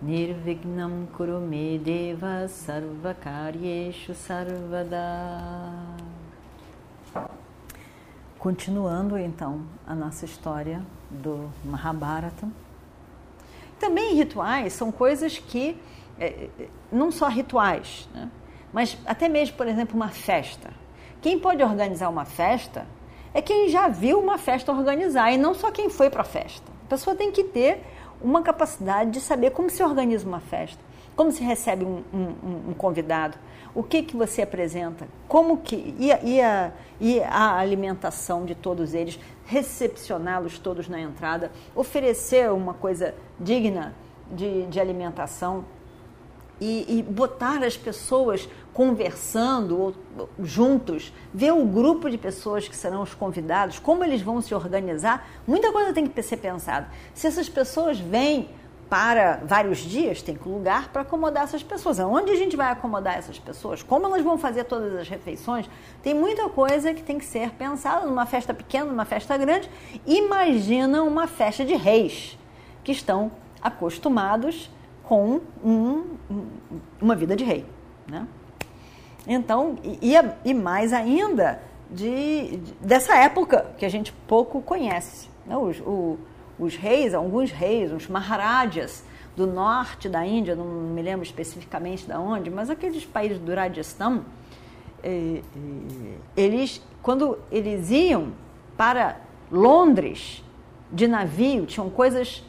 Nirvignam Kurume Deva Sarvakaryeshu Sarvada Continuando então a nossa história do Mahabharata. Também rituais são coisas que, é, não só rituais, né? mas até mesmo, por exemplo, uma festa. Quem pode organizar uma festa é quem já viu uma festa organizar e não só quem foi para a festa. A pessoa tem que ter uma capacidade de saber como se organiza uma festa, como se recebe um, um, um convidado, o que, que você apresenta, como que e a, e, a, e a alimentação de todos eles, recepcioná-los todos na entrada, oferecer uma coisa digna de, de alimentação e, e botar as pessoas conversando juntos, ver o grupo de pessoas que serão os convidados, como eles vão se organizar, muita coisa tem que ser pensada. Se essas pessoas vêm para vários dias, tem que lugar para acomodar essas pessoas. Onde a gente vai acomodar essas pessoas? Como elas vão fazer todas as refeições? Tem muita coisa que tem que ser pensada numa festa pequena, numa festa grande. Imagina uma festa de reis que estão acostumados com um, uma vida de rei, né? Então, e, e mais ainda de, de, dessa época que a gente pouco conhece. Né? Os, o, os reis, alguns reis, os Maharajas do norte da Índia, não me lembro especificamente de onde, mas aqueles países do Rajasthan, eh, eh, eles, quando eles iam para Londres de navio, tinham coisas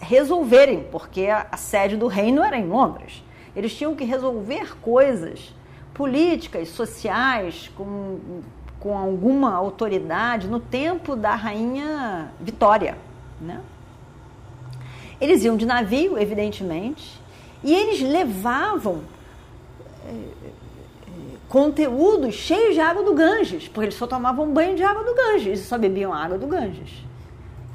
resolverem, porque a, sede do reino era em Londres. Eles tinham que resolver coisas políticas, sociais, com, com alguma autoridade no tempo da rainha Vitória. Né? Eles iam de navio, evidentemente, e eles levavam é, conteúdos cheios de água do Ganges, porque eles só tomavam banho de água do Ganges e só bebiam água do Ganges.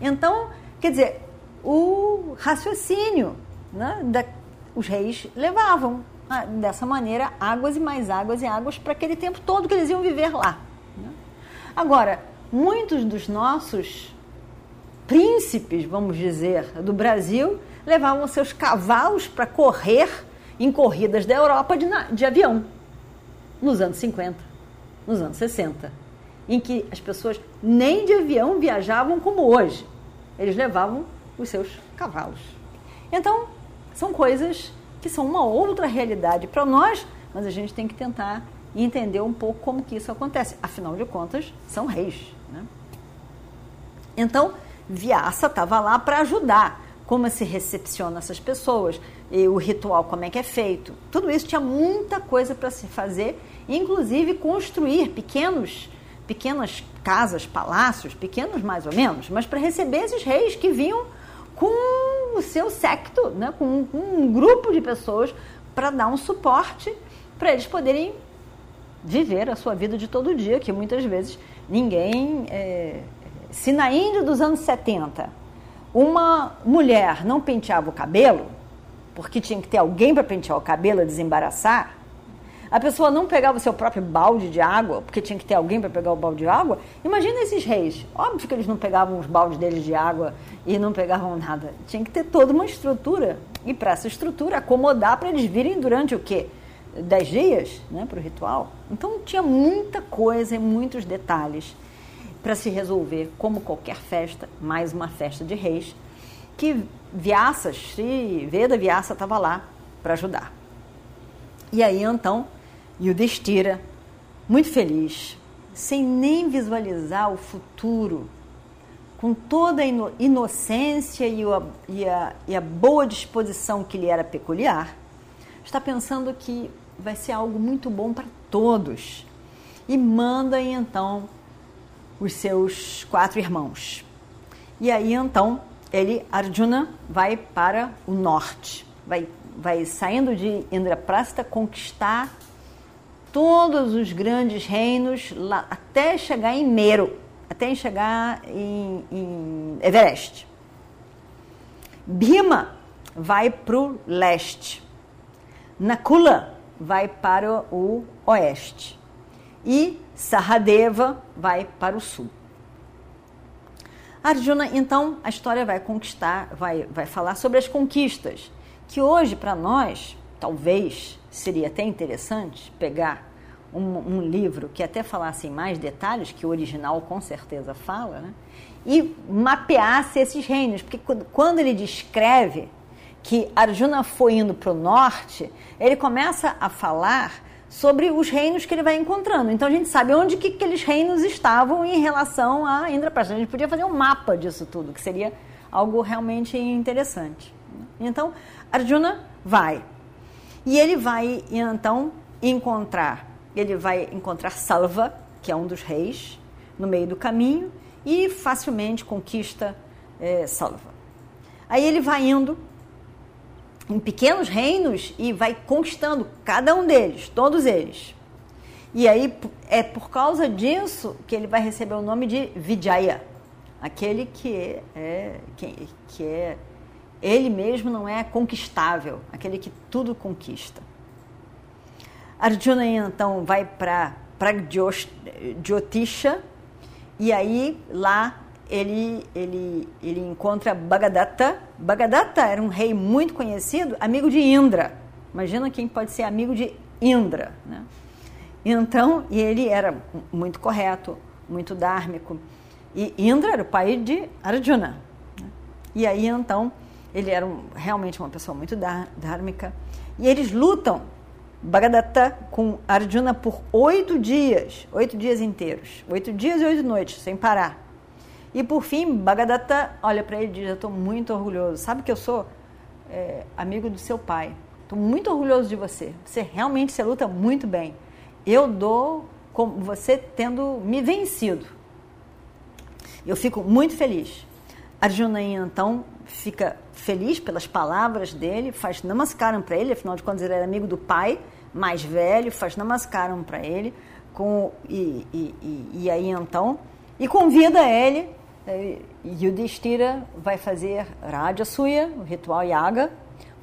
Então, quer dizer, o raciocínio né, da, os reis levavam ah, dessa maneira águas e mais águas e águas para aquele tempo todo que eles iam viver lá. Né? Agora, muitos dos nossos príncipes, vamos dizer, do Brasil levavam seus cavalos para correr em corridas da Europa de, de avião nos anos 50, nos anos 60, em que as pessoas nem de avião viajavam como hoje. Eles levavam os seus cavalos. Então, são coisas que são uma outra realidade para nós, mas a gente tem que tentar entender um pouco como que isso acontece. Afinal de contas, são reis. Né? Então, Vyasa estava lá para ajudar. Como se recepciona essas pessoas, e o ritual, como é que é feito. Tudo isso tinha muita coisa para se fazer, inclusive construir pequenos, pequenas casas, palácios, pequenos mais ou menos, mas para receber esses reis que vinham com o seu secto, né, com, com um grupo de pessoas para dar um suporte para eles poderem viver a sua vida de todo dia, que muitas vezes ninguém. É, se na Índia dos anos 70 uma mulher não penteava o cabelo, porque tinha que ter alguém para pentear o cabelo e desembaraçar, a pessoa não pegava o seu próprio balde de água, porque tinha que ter alguém para pegar o balde de água. Imagina esses reis. Óbvio que eles não pegavam os baldes deles de água e não pegavam nada. Tinha que ter toda uma estrutura. E para essa estrutura, acomodar para eles virem durante o quê? Dez dias né, para o ritual. Então tinha muita coisa e muitos detalhes para se resolver, como qualquer festa, mais uma festa de reis, que Vyasa, Sri Veda Vyasa estava lá para ajudar. E aí então e o Destira, muito feliz, sem nem visualizar o futuro, com toda a inocência e a, e, a, e a boa disposição que lhe era peculiar, está pensando que vai ser algo muito bom para todos. E manda então os seus quatro irmãos. E aí então ele, Arjuna, vai para o norte, vai vai saindo de Indraprasta conquistar todos os grandes reinos lá, até chegar em Mero, até chegar em, em Everest. Bhima vai para o leste. Nakula vai para o oeste. E Sahadeva vai para o sul. Arjuna, então, a história vai conquistar, vai, vai falar sobre as conquistas, que hoje para nós, talvez seria até interessante pegar um, um, livro que até falasse em mais detalhes, que o original com certeza fala, né? e mapeasse esses reinos, porque quando ele descreve que Arjuna foi indo para o norte, ele começa a falar sobre os reinos que ele vai encontrando. Então a gente sabe onde que aqueles reinos estavam em relação a Indraprastha. A gente podia fazer um mapa disso tudo, que seria algo realmente interessante. Então Arjuna vai e ele vai então encontrar, ele vai encontrar Salva, que é um dos reis, no meio do caminho e facilmente conquista é, Salva. Aí ele vai indo em pequenos reinos e vai conquistando cada um deles, todos eles. E aí é por causa disso que ele vai receber o nome de Vijaya, aquele que é, que, que é ele mesmo não é conquistável, aquele que tudo conquista. Arjuna então vai para Jyotisha e aí lá ele, ele, ele encontra Bagadatta. Bagadatta era um rei muito conhecido, amigo de Indra. Imagina quem pode ser amigo de Indra. Né? Então, e ele era muito correto, muito dármico. E Indra era o pai de Arjuna. Né? E aí, então, ele era um, realmente uma pessoa muito dármica. E eles lutam, Bagadatta com Arjuna, por oito dias, oito dias inteiros. Oito dias e oito noites, sem parar. E por fim, Bagadatta olha para ele e diz: Eu estou muito orgulhoso. Sabe que eu sou é, amigo do seu pai. Estou muito orgulhoso de você. Você realmente você luta muito bem. Eu dou com você tendo me vencido. Eu fico muito feliz. Arjuna então fica feliz pelas palavras dele, faz namaskaram para ele, afinal de contas ele era amigo do pai mais velho, faz namaskaram para ele, com, e, e, e, e aí então, e convida ele Yudhishthira vai fazer Rajasuya, o ritual Yaga.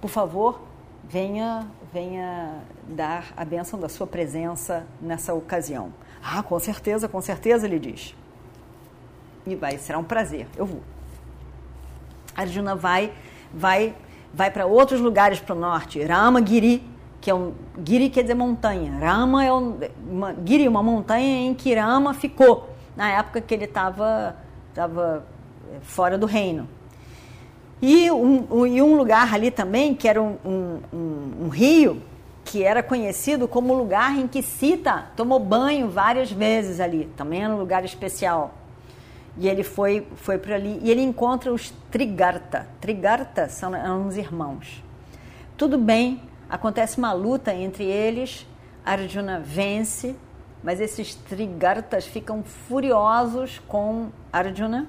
Por favor, venha, venha dar a benção da sua presença nessa ocasião. Ah, com certeza, com certeza, ele diz. E vai, será um prazer, eu vou. Arjuna vai, vai, vai para outros lugares para o norte. Ramagiri, que é um Giri quer dizer montanha. Rama é um, uma, Giri, uma montanha em que Rama ficou na época que ele estava estava eh, fora do reino. E um, um, e um lugar ali também, que era um, um, um, rio, que era conhecido como o lugar em que Sita tomou banho várias vezes ali. Também era um lugar especial. E ele foi, foi para ali e ele encontra os Trigarta. Trigarta são, são os irmãos. Tudo bem, acontece uma luta entre eles. Arjuna vence, mas esses Trigartas ficam furiosos com Arjuna,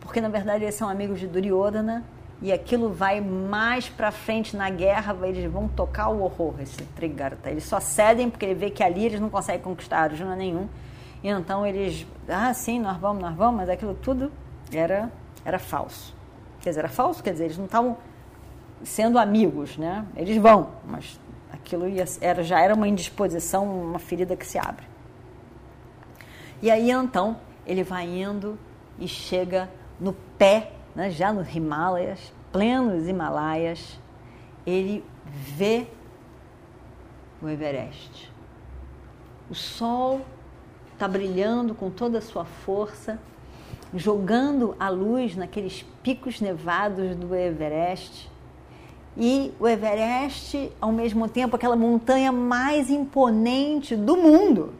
porque na verdade eles são amigos de Duryodhana e aquilo vai mais para frente na guerra, eles vão tocar o horror, esse Trigarta. Eles só cedem porque ele vê que ali eles não conseguem conquistar Arjuna nenhum. Então eles, ah, sim, nós vamos, nós vamos, mas aquilo tudo era, era falso. Quer dizer, era falso, quer dizer, eles não estavam sendo amigos, né? Eles vão, mas aquilo ia, era, já era uma indisposição, uma ferida que se abre. E aí então ele vai indo e chega no pé, né, já nos Himalayas, plenos Himalaias, ele vê o Everest. O sol está brilhando com toda a sua força, jogando a luz naqueles picos nevados do Everest. E o Everest, ao mesmo tempo, aquela montanha mais imponente do mundo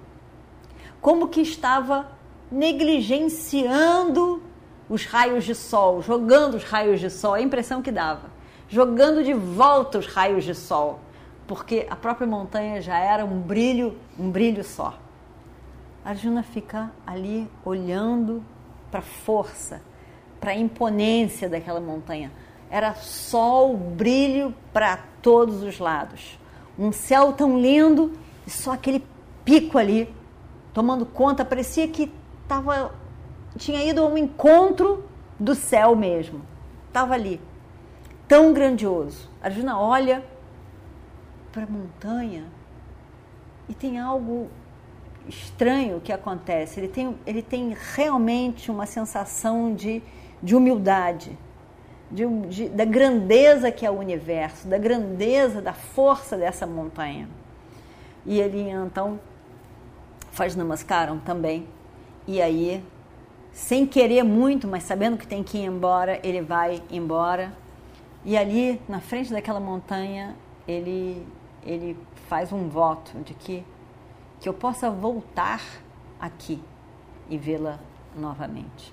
como que estava negligenciando os raios de sol, jogando os raios de sol, a impressão que dava, jogando de volta os raios de sol, porque a própria montanha já era um brilho, um brilho só. Arjuna fica ali olhando para a força, para a imponência daquela montanha. Era sol, brilho para todos os lados. Um céu tão lindo e só aquele pico ali tomando conta, parecia que tava, tinha ido a um encontro do céu mesmo. Estava ali, tão grandioso. Arjuna olha para a montanha e tem algo estranho que acontece. Ele tem, ele tem realmente uma sensação de, de humildade, de, de, da grandeza que é o universo, da grandeza, da força dessa montanha. E ele então faz namaskaram também. E aí, sem querer muito, mas sabendo que tem que ir embora, ele vai embora. E ali, na frente daquela montanha, ele, ele faz um voto de que, que eu possa voltar aqui e vê-la novamente.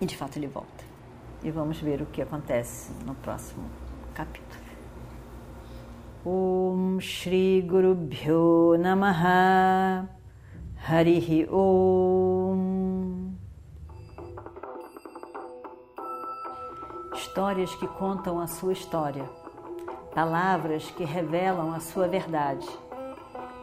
E de fato ele volta. E vamos ver o que acontece no próximo capítulo. Om Shri Guru Bhyo Namaha Harihi Om Histórias que contam a sua história, palavras que revelam a sua verdade.